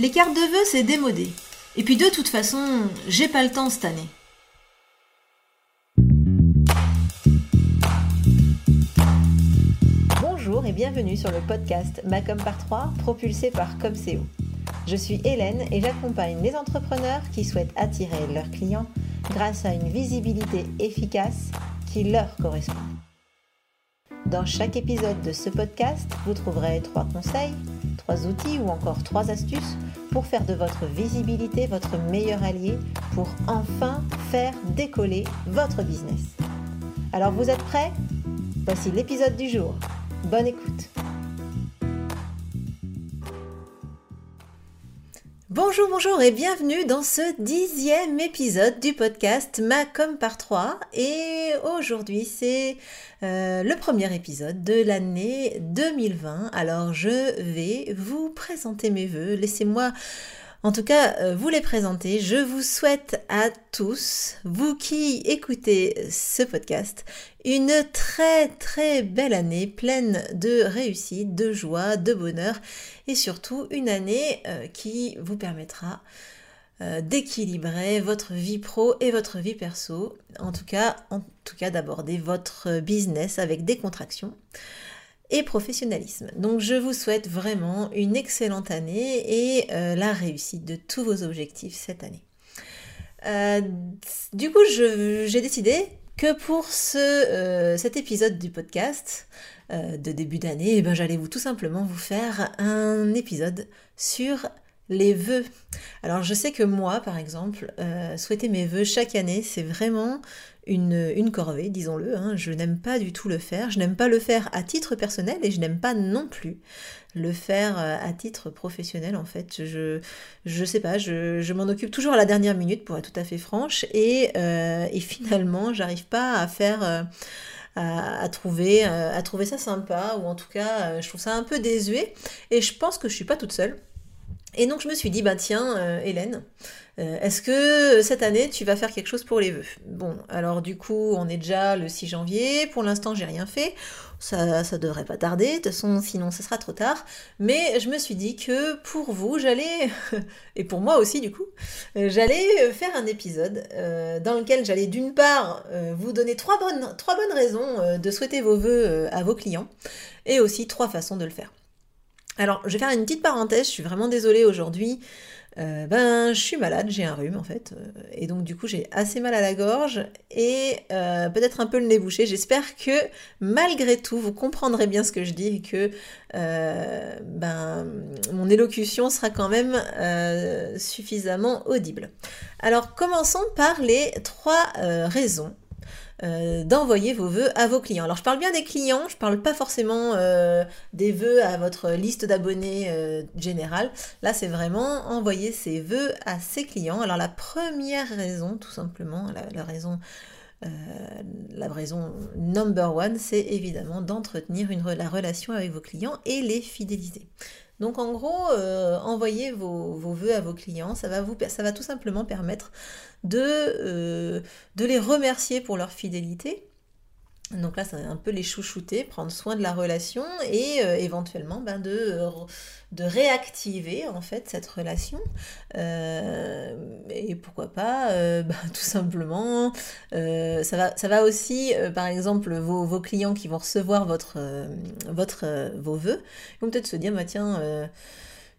Les cartes de vœux, c'est démodé. Et puis de toute façon, j'ai pas le temps cette année. Bonjour et bienvenue sur le podcast Macom par 3, propulsé par Comseo. Je suis Hélène et j'accompagne les entrepreneurs qui souhaitent attirer leurs clients grâce à une visibilité efficace qui leur correspond. Dans chaque épisode de ce podcast, vous trouverez trois conseils, outils ou encore trois astuces pour faire de votre visibilité votre meilleur allié pour enfin faire décoller votre business. Alors vous êtes prêts? Voici l'épisode du jour. Bonne écoute Bonjour, bonjour et bienvenue dans ce dixième épisode du podcast Ma comme par 3. Et aujourd'hui, c'est euh, le premier épisode de l'année 2020. Alors, je vais vous présenter mes voeux. Laissez-moi en tout cas, euh, vous les présenter. Je vous souhaite à tous, vous qui écoutez ce podcast, une très très belle année pleine de réussite, de joie, de bonheur et surtout une année euh, qui vous permettra euh, d'équilibrer votre vie pro et votre vie perso. En tout cas, en tout cas d'aborder votre business avec des contractions et professionnalisme. Donc je vous souhaite vraiment une excellente année et euh, la réussite de tous vos objectifs cette année. Euh, du coup, j'ai décidé que pour ce, euh, cet épisode du podcast de début d'année, eh ben, j'allais vous tout simplement vous faire un épisode sur les vœux. Alors je sais que moi, par exemple, souhaiter mes vœux chaque année, c'est vraiment une, corvée, disons-le. Hein. Je n'aime pas du tout le faire. Je n'aime pas le faire à titre personnel et je n'aime pas non plus le faire euh, à titre professionnel en fait. Je je sais pas, je, m'en occupe toujours à la dernière minute pour être tout à fait franche et, euh, et finalement j'arrive pas à faire euh, à, trouver à trouver ça sympa ou en tout cas je trouve ça un peu désuet et je pense que je suis pas toute seule. Et donc je me suis dit bah tiens Hélène, euh, est-ce que cette année tu vas faire quelque chose pour les vœux? Bon, alors du coup, on est déjà le 6 janvier. Pour l'instant, j'ai rien fait. Ça, ça devrait pas tarder. De toute façon, sinon, ce sera trop tard. Mais je me suis dit que pour vous, j'allais, et pour moi aussi, du coup, euh, j'allais faire un épisode euh, dans lequel j'allais d'une part vous donner trois bonnes, trois bonnes raisons de souhaiter vos vœux à vos clients et aussi trois façons de le faire. Alors, je vais faire une petite parenthèse. Je suis vraiment désolée aujourd'hui. Euh, ben je suis malade, j'ai un rhume en fait, euh, et donc du coup j'ai assez mal à la gorge et euh, peut-être un peu le nez bouché. J'espère que malgré tout vous comprendrez bien ce que je dis et que ben mon élocution sera quand même suffisamment audible. Alors commençons par les trois raisons euh, d'envoyer vos vœux à vos clients. Alors je parle bien des clients, je parle pas forcément euh, des vœux à votre liste d'abonnés euh, générale. Là c'est vraiment envoyer ses vœux à ses clients. Alors la première raison, tout simplement, la, raison la raison number one, c'est évidemment d'entretenir la relation avec vos clients et les fidéliser. Donc en gros, euh, envoyer vos, vos, vœux à vos clients, ça va, vous, ça va tout simplement permettre de, euh, de les remercier pour leur fidélité donc là, c'est un peu les chouchouter, prendre soin de la relation et euh, éventuellement ben, de, de réactiver en fait cette relation. Euh, et pourquoi pas, euh, ben, tout simplement, ça, va, aussi, par exemple, vos, clients qui vont recevoir vos vœux, vont peut-être se dire, bah, tiens,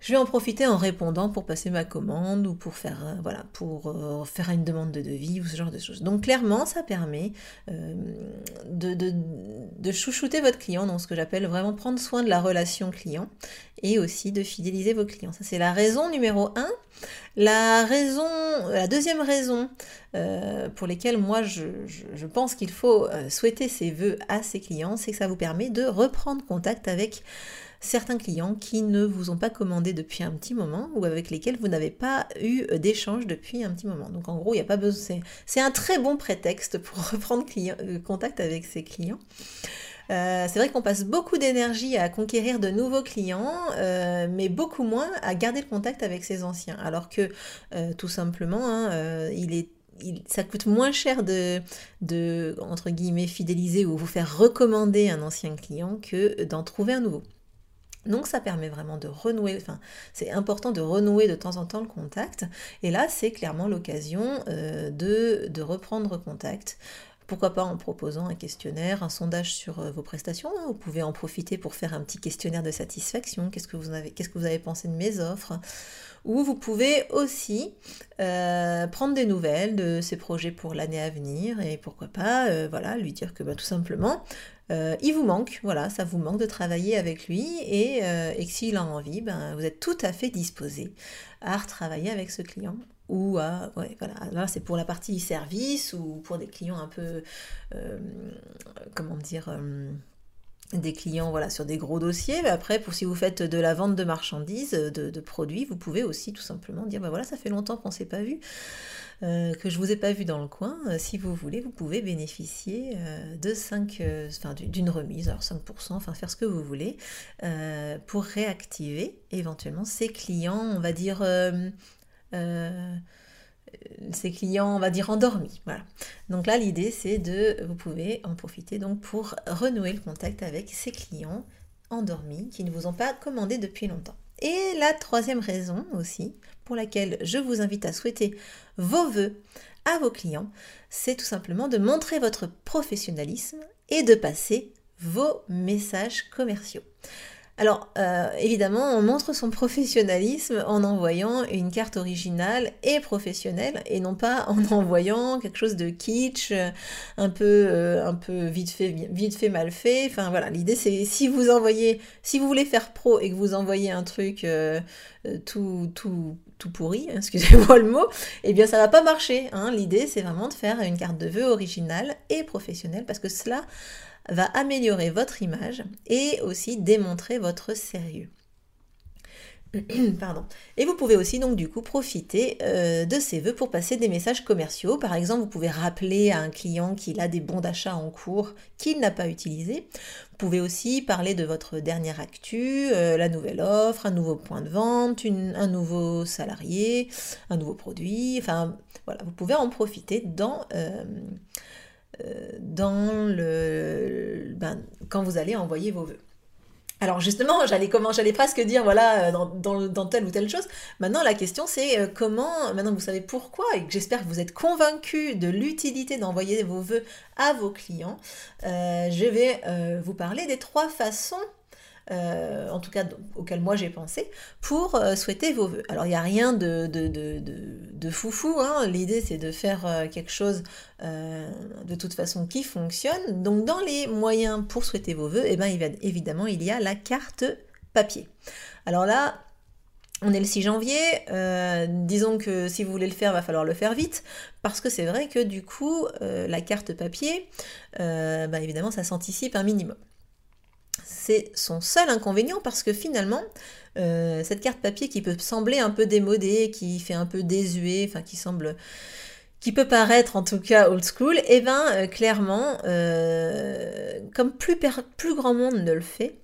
je vais en profiter en répondant pour passer ma commande ou pour faire, euh, voilà, pour euh, faire une demande de devis ou ce genre de choses. Donc clairement, ça permet euh, de, chouchouter votre client, dans ce que j'appelle vraiment prendre soin de la relation client et aussi de fidéliser vos clients. Ça c'est la raison numéro un. La raison, la deuxième raison pour lesquelles moi je, je pense qu'il faut souhaiter ses vœux à ses clients, c'est que ça vous permet de reprendre contact avec certains clients qui ne vous ont pas commandé depuis un petit moment ou avec lesquels vous n'avez pas eu d'échange depuis un petit moment. Donc en gros, il n'y a pas besoin. C'est un très bon prétexte pour reprendre euh, contact avec ses clients. Euh, c'est vrai qu'on passe beaucoup d'énergie à conquérir de nouveaux clients, euh, mais beaucoup moins à garder le contact avec ses anciens. Alors que tout simplement, hein, ça coûte moins cher de, fidéliser ou vous faire recommander un ancien client que d'en trouver un nouveau. Donc ça permet vraiment de renouer, enfin c'est important de renouer de temps en temps le contact. Et là c'est clairement l'occasion euh, de, de, reprendre contact. Pourquoi pas en proposant un questionnaire, un sondage sur euh, vos prestations. Hein. Vous pouvez en profiter pour faire un petit questionnaire de satisfaction. Qu'est-ce que vous avez, qu'est-ce que vous avez pensé de mes offres? Ou vous pouvez aussi euh, prendre des nouvelles de ses projets pour l'année à venir et pourquoi pas, voilà, lui dire que bah, tout simplement euh, il vous manque, voilà, ça vous manque de travailler avec lui et, euh, que s'il a envie, ben, vous êtes tout à fait disposé à retravailler avec ce client ou à, voilà, là c'est pour la partie service ou pour des clients un peu, euh, comment dire, des clients voilà, sur des gros dossiers. Mais après, pour si vous faites de la vente de marchandises, de, produits, vous pouvez aussi tout simplement dire, ben voilà, ça fait longtemps qu'on ne s'est pas vu. Euh, que je ne vous ai pas vu dans le coin, euh, si vous voulez, vous pouvez bénéficier euh, de 5, enfin, d'une remise, alors 5%, enfin faire ce que vous voulez, pour réactiver éventuellement ces clients, on va dire, ces clients, on va dire, endormis. Voilà. Donc là, l'idée, c'est de, vous pouvez en profiter donc pour renouer le contact avec ces clients endormis qui ne vous ont pas commandé depuis longtemps. Et la troisième raison aussi, pour laquelle je vous invite à souhaiter vos voeux à vos clients, c'est tout simplement de montrer votre professionnalisme et de passer vos messages commerciaux. Alors, euh, évidemment, on montre son professionnalisme en envoyant une carte originale et professionnelle, et non pas en envoyant quelque chose de kitsch, un peu, euh, un peu vite fait, mal fait. Enfin voilà, l'idée c'est si vous envoyez, si vous voulez faire pro et que vous envoyez un truc euh, tout, pourri, hein, excusez-moi le mot, eh bien ça va pas marcher. Hein. L'idée c'est vraiment de faire une carte de vœux originale et professionnelle, parce que cela va améliorer votre image et aussi démontrer votre sérieux. Pardon. Et vous pouvez aussi donc du coup profiter euh, de ces vœux pour passer des messages commerciaux. Par exemple, vous pouvez rappeler à un client qu'il a des bons d'achat en cours qu'il n'a pas utilisés. Vous pouvez aussi parler de votre dernière actu, euh, la nouvelle offre, un nouveau point de vente, un nouveau salarié, un nouveau produit. Enfin voilà, vous pouvez en profiter dans euh, dans le, ben, quand vous allez envoyer vos vœux. Alors justement, j'allais comment j'allais presque dire voilà euh, dans, dans, telle ou telle chose. Maintenant la question c'est euh, comment maintenant vous savez pourquoi et j'espère que vous êtes convaincu de l'utilité d'envoyer vos vœux à vos clients. je vais vous parler des trois façons euh, en tout cas auquel moi j'ai pensé, pour euh, souhaiter vos voeux. Alors il n'y a rien de, foufou, hein. l'idée c'est de faire euh, quelque chose de toute façon qui fonctionne. Donc dans les moyens pour souhaiter vos voeux, eh ben, évidemment il y a la carte papier. Alors là, on est le 6 janvier, disons que si vous voulez le faire, va falloir le faire vite, parce que c'est vrai que du coup, la carte papier, bah, évidemment, ça s'anticipe un minimum c'est son seul inconvénient parce que finalement, euh, cette carte papier qui peut sembler un peu démodée, qui fait un peu désuet, enfin qui semble qui peut paraître en tout cas old school, et eh bien euh, clairement, euh, comme plus, plus grand monde ne le fait,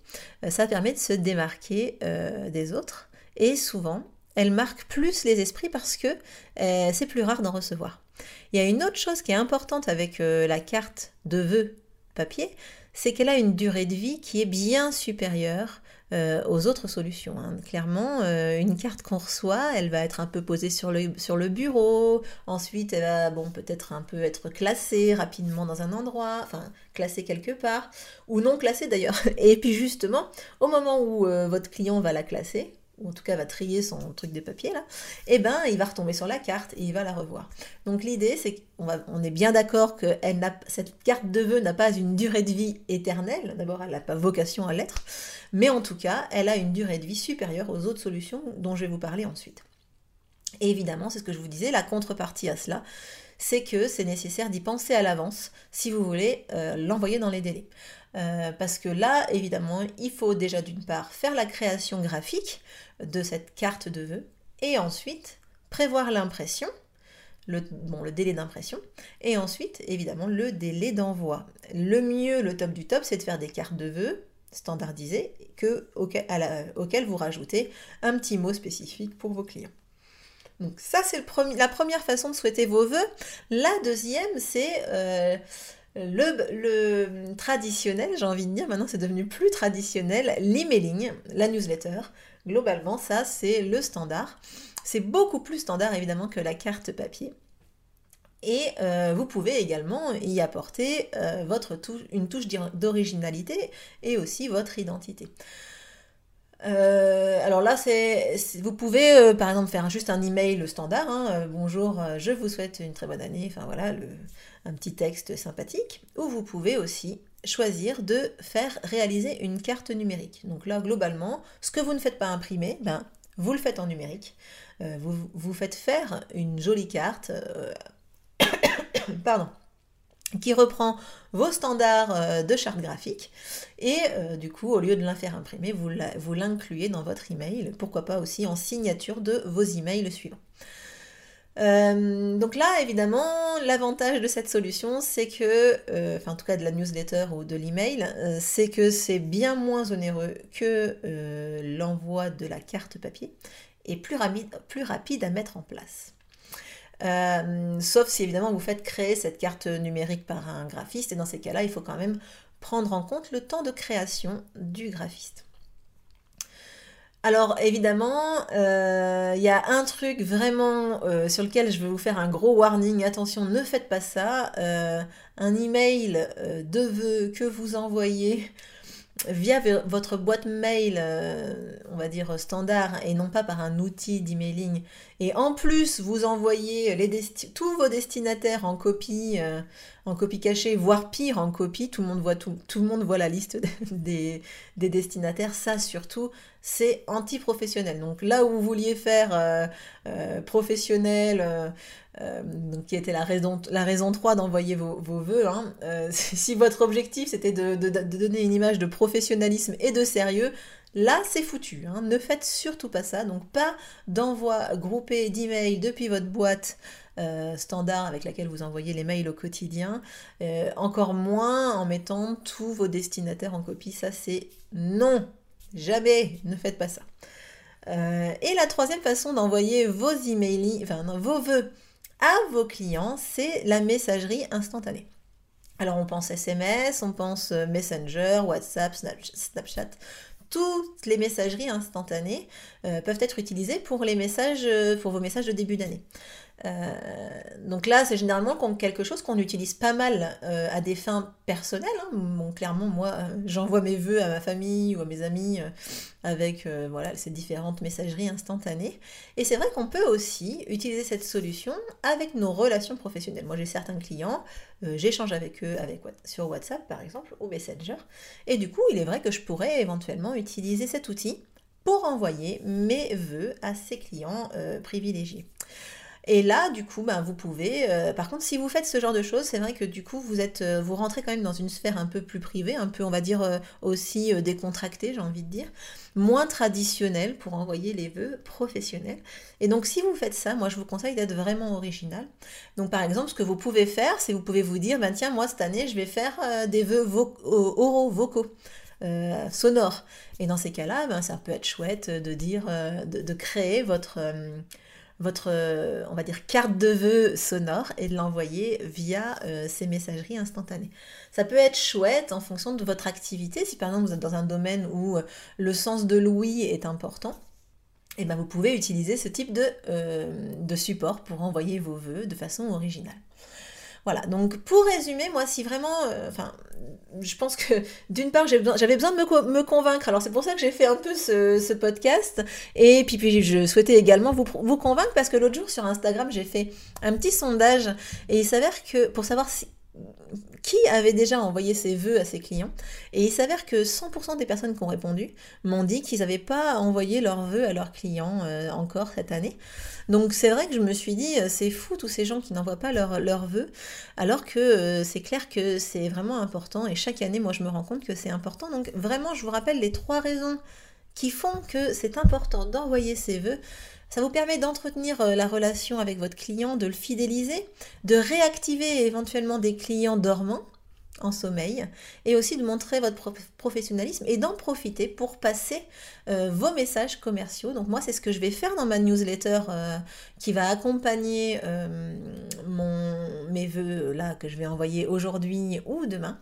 ça permet de se démarquer des autres. Et souvent, elle marque plus les esprits parce que c'est plus rare d'en recevoir. Il y a une autre chose qui est importante avec la carte de vœux papier, c'est qu'elle a une durée de vie qui est bien supérieure euh, aux autres solutions. Hein. Clairement, euh, une carte qu'on reçoit, elle va être un peu posée sur le, bureau, ensuite elle va bon, peut-être un peu être classée rapidement dans un endroit, enfin classée quelque part, ou non classée d'ailleurs. Et puis justement, au moment où euh, votre client va la classer, ou en tout cas va trier son truc de papier là, eh ben il va retomber sur la carte et il va la revoir. Donc l'idée c'est qu'on on est bien d'accord que cette carte de vœux n'a pas une durée de vie éternelle, d'abord elle n'a pas vocation à l'être, mais en tout cas elle a une durée de vie supérieure aux autres solutions dont je vais vous parler ensuite. Et évidemment, c'est ce que je vous disais, la contrepartie à cela, c'est que c'est nécessaire d'y penser à l'avance si vous voulez euh, l'envoyer dans les délais. Euh, parce que là, évidemment, il faut déjà d'une part faire la création graphique de cette carte de vœux et ensuite prévoir l'impression, le, délai d'impression, et ensuite, évidemment, le délai d'envoi. Le mieux, le top du top, c'est de faire des cartes de vœux standardisées que, auxquelles vous rajoutez un petit mot spécifique pour vos clients. Donc ça, c'est la première façon de souhaiter vos vœux. La deuxième, c'est... Euh, le, traditionnel, j'ai envie de dire, maintenant c'est devenu plus traditionnel, l'emailing, la newsletter. Globalement, ça c'est le standard. C'est beaucoup plus standard évidemment que la carte papier. Et euh, vous pouvez également y apporter euh, votre une touche d'originalité et aussi votre identité. Euh, alors là, c'est, vous pouvez par exemple faire juste un email standard. Hein, bonjour, je vous souhaite une très bonne année. Enfin voilà, un petit texte sympathique. Ou vous pouvez aussi choisir de faire réaliser une carte numérique. Donc là, globalement, ce que vous ne faites pas imprimer, ben, vous le faites en numérique. vous, vous faites faire une jolie carte pardon, qui reprend vos standards euh, de charte graphique. Et euh, du coup au lieu de la faire imprimer vous l'incluez dans votre email. Pourquoi pas aussi en signature de vos emails suivants. Euh, donc là, évidemment, l'avantage de cette solution, c'est que, enfin en tout cas de la newsletter ou de l'email, c'est que c'est bien moins onéreux que l'envoi de la carte papier et plus rapide à mettre en place. Euh, sauf si évidemment vous faites créer cette carte numérique par un graphiste, et dans ces cas-là, il faut quand même prendre en compte le temps de création du graphiste. Alors évidemment, euh, il y a un truc vraiment euh, sur lequel je vais vous faire un gros warning. Attention, ne faites pas ça. un email de vœux que vous envoyez via votre boîte mail, euh, on va dire standard, et non pas par un outil d'emailing, et en plus vous envoyez les tous vos destinataires en copie, euh, en copie cachée, voire pire en copie, tout le monde voit, tout, tout le monde voit la liste des, des destinataires, ça surtout, c'est anti-professionnel. Donc là où vous vouliez faire euh, professionnel, euh, donc qui était la raison, la raison 3 d'envoyer vos, vos vœux. Hein. Euh, si votre objectif c'était de, donner une image de professionnalisme et de sérieux, là c'est foutu. Hein. Ne faites surtout pas ça. Donc pas d'envoi groupé d'emails depuis votre boîte euh, standard avec laquelle vous envoyez les mails au quotidien. encore moins en mettant tous vos destinataires en copie. Ça c'est non. Jamais. Ne faites pas ça. et la troisième façon d'envoyer vos emails, enfin vos vœux à vos clients, c'est la messagerie instantanée. Alors on pense SMS, on pense euh, Messenger, WhatsApp, Snapchat. Toutes les messageries instantanées euh, peuvent être utilisées euh, pour vos messages de début d'année. Euh, donc là, c'est généralement quelque chose qu'on utilise pas mal euh, à des fins personnelles. Hein. Clairement, moi, euh, j'envoie mes vœux à ma famille ou à mes amis avec voilà, ces différentes messageries instantanées. Et c'est vrai qu'on peut aussi utiliser cette solution avec nos relations professionnelles. Moi, j'ai certains clients, j'échange avec eux sur WhatsApp, par exemple, ou Messenger. Et du coup, il est vrai que je pourrais éventuellement utiliser cet outil pour envoyer mes vœux à ces clients privilégiés. Et là, du coup, ben, vous pouvez. Euh, par contre, si vous faites ce genre de choses, c'est vrai que du coup, vous êtes, euh, vous rentrez quand même dans une sphère un peu plus privée, un peu, on va dire euh, aussi décontractée, j'ai envie de dire, moins traditionnelle pour envoyer les vœux professionnels. Et donc, si vous faites ça, moi, je vous conseille d'être vraiment original. Donc, par exemple, ce que vous pouvez faire, c'est vous pouvez vous dire, ben tiens, moi cette année, je vais faire des vœux oraux, vocaux. sonores. Et dans ces cas-là, ben, ça peut être chouette de dire, de, créer votre, votre, euh, on va dire, carte de vœux sonore et de l'envoyer via euh, ces messageries instantanées. Ça peut être chouette en fonction de votre activité. Si par exemple vous êtes dans un domaine où euh, le sens de l'ouïe est important, et eh ben vous pouvez utiliser ce type de, de support pour envoyer vos vœux de façon originale. Voilà, donc pour résumer, moi, si vraiment, euh, enfin, je pense que d'une part, j'avais besoin, de me, convaincre. Alors c'est pour ça que j'ai fait un peu ce, podcast. Et puis, puis je souhaitais également vous, vous convaincre parce que l'autre jour sur Instagram, j'ai fait un petit sondage et il s'avère que pour savoir si, qui avait déjà envoyé ses vœux à ses clients. Et il s'avère que 100% des personnes qui ont répondu m'ont dit qu'ils n'avaient pas envoyé leurs vœux à leurs clients euh, encore cette année. Donc c'est vrai que je me suis dit, euh, c'est fou tous ces gens qui n'envoient pas leurs vœux, alors que euh, c'est clair que c'est vraiment important. Et chaque année, moi, je me rends compte que c'est important. Donc vraiment, je vous rappelle les trois raisons qui font que c'est important d'envoyer ses vœux. Ça vous permet d'entretenir euh, la relation avec votre client, de le fidéliser, de réactiver éventuellement des clients dormants. en sommeil et aussi de montrer votre professionnalisme et d'en profiter pour passer euh, vos messages commerciaux. Donc moi c'est ce que je vais faire dans ma newsletter euh, qui va accompagner mes vœux là que je vais envoyer aujourd'hui ou demain.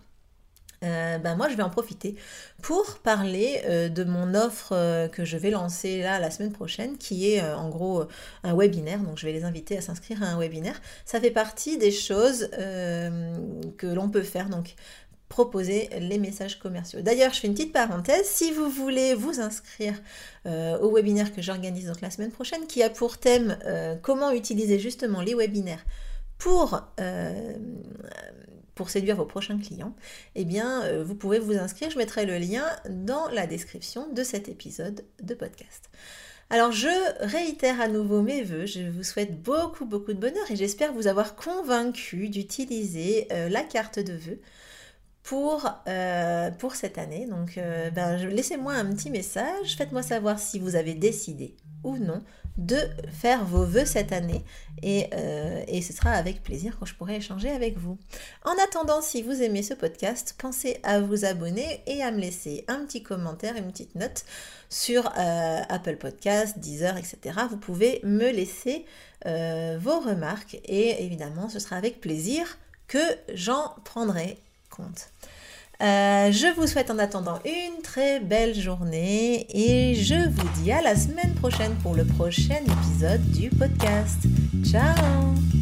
Ben moi je vais en profiter pour parler de mon offre que je vais lancer là la semaine prochaine qui est en gros un webinaire. Donc je vais les inviter à s'inscrire à un webinaire. Ça fait partie des choses que l'on peut faire donc proposer les messages commerciaux. D'ailleurs, je fais une petite parenthèse, si vous voulez vous inscrire euh, au webinaire que j'organise donc la semaine prochaine, qui a pour thème euh, comment utiliser justement les webinaires pour, euh, pour séduire vos prochains clients, eh bien, vous pouvez vous inscrire. Je mettrai le lien dans la description de cet épisode de podcast. Alors je réitère à nouveau mes voeux, je vous souhaite beaucoup beaucoup de bonheur et j'espère vous avoir convaincu d'utiliser la carte de vœux pour, euh, cette année. Donc euh, ben, laissez-moi un petit message, faites-moi savoir si vous avez décidé ou non de faire vos vœux cette année et, euh, et, ce sera avec plaisir que je pourrai échanger avec vous. En attendant, si vous aimez ce podcast, pensez à vous abonner et à me laisser un petit commentaire, une petite note sur Apple Podcast, Deezer, etc. Vous pouvez me laisser vos remarques et évidemment ce sera avec plaisir que j'en prendrai compte. Euh, je vous souhaite en attendant une très belle journée et je vous dis à la semaine prochaine pour le prochain épisode du podcast. Ciao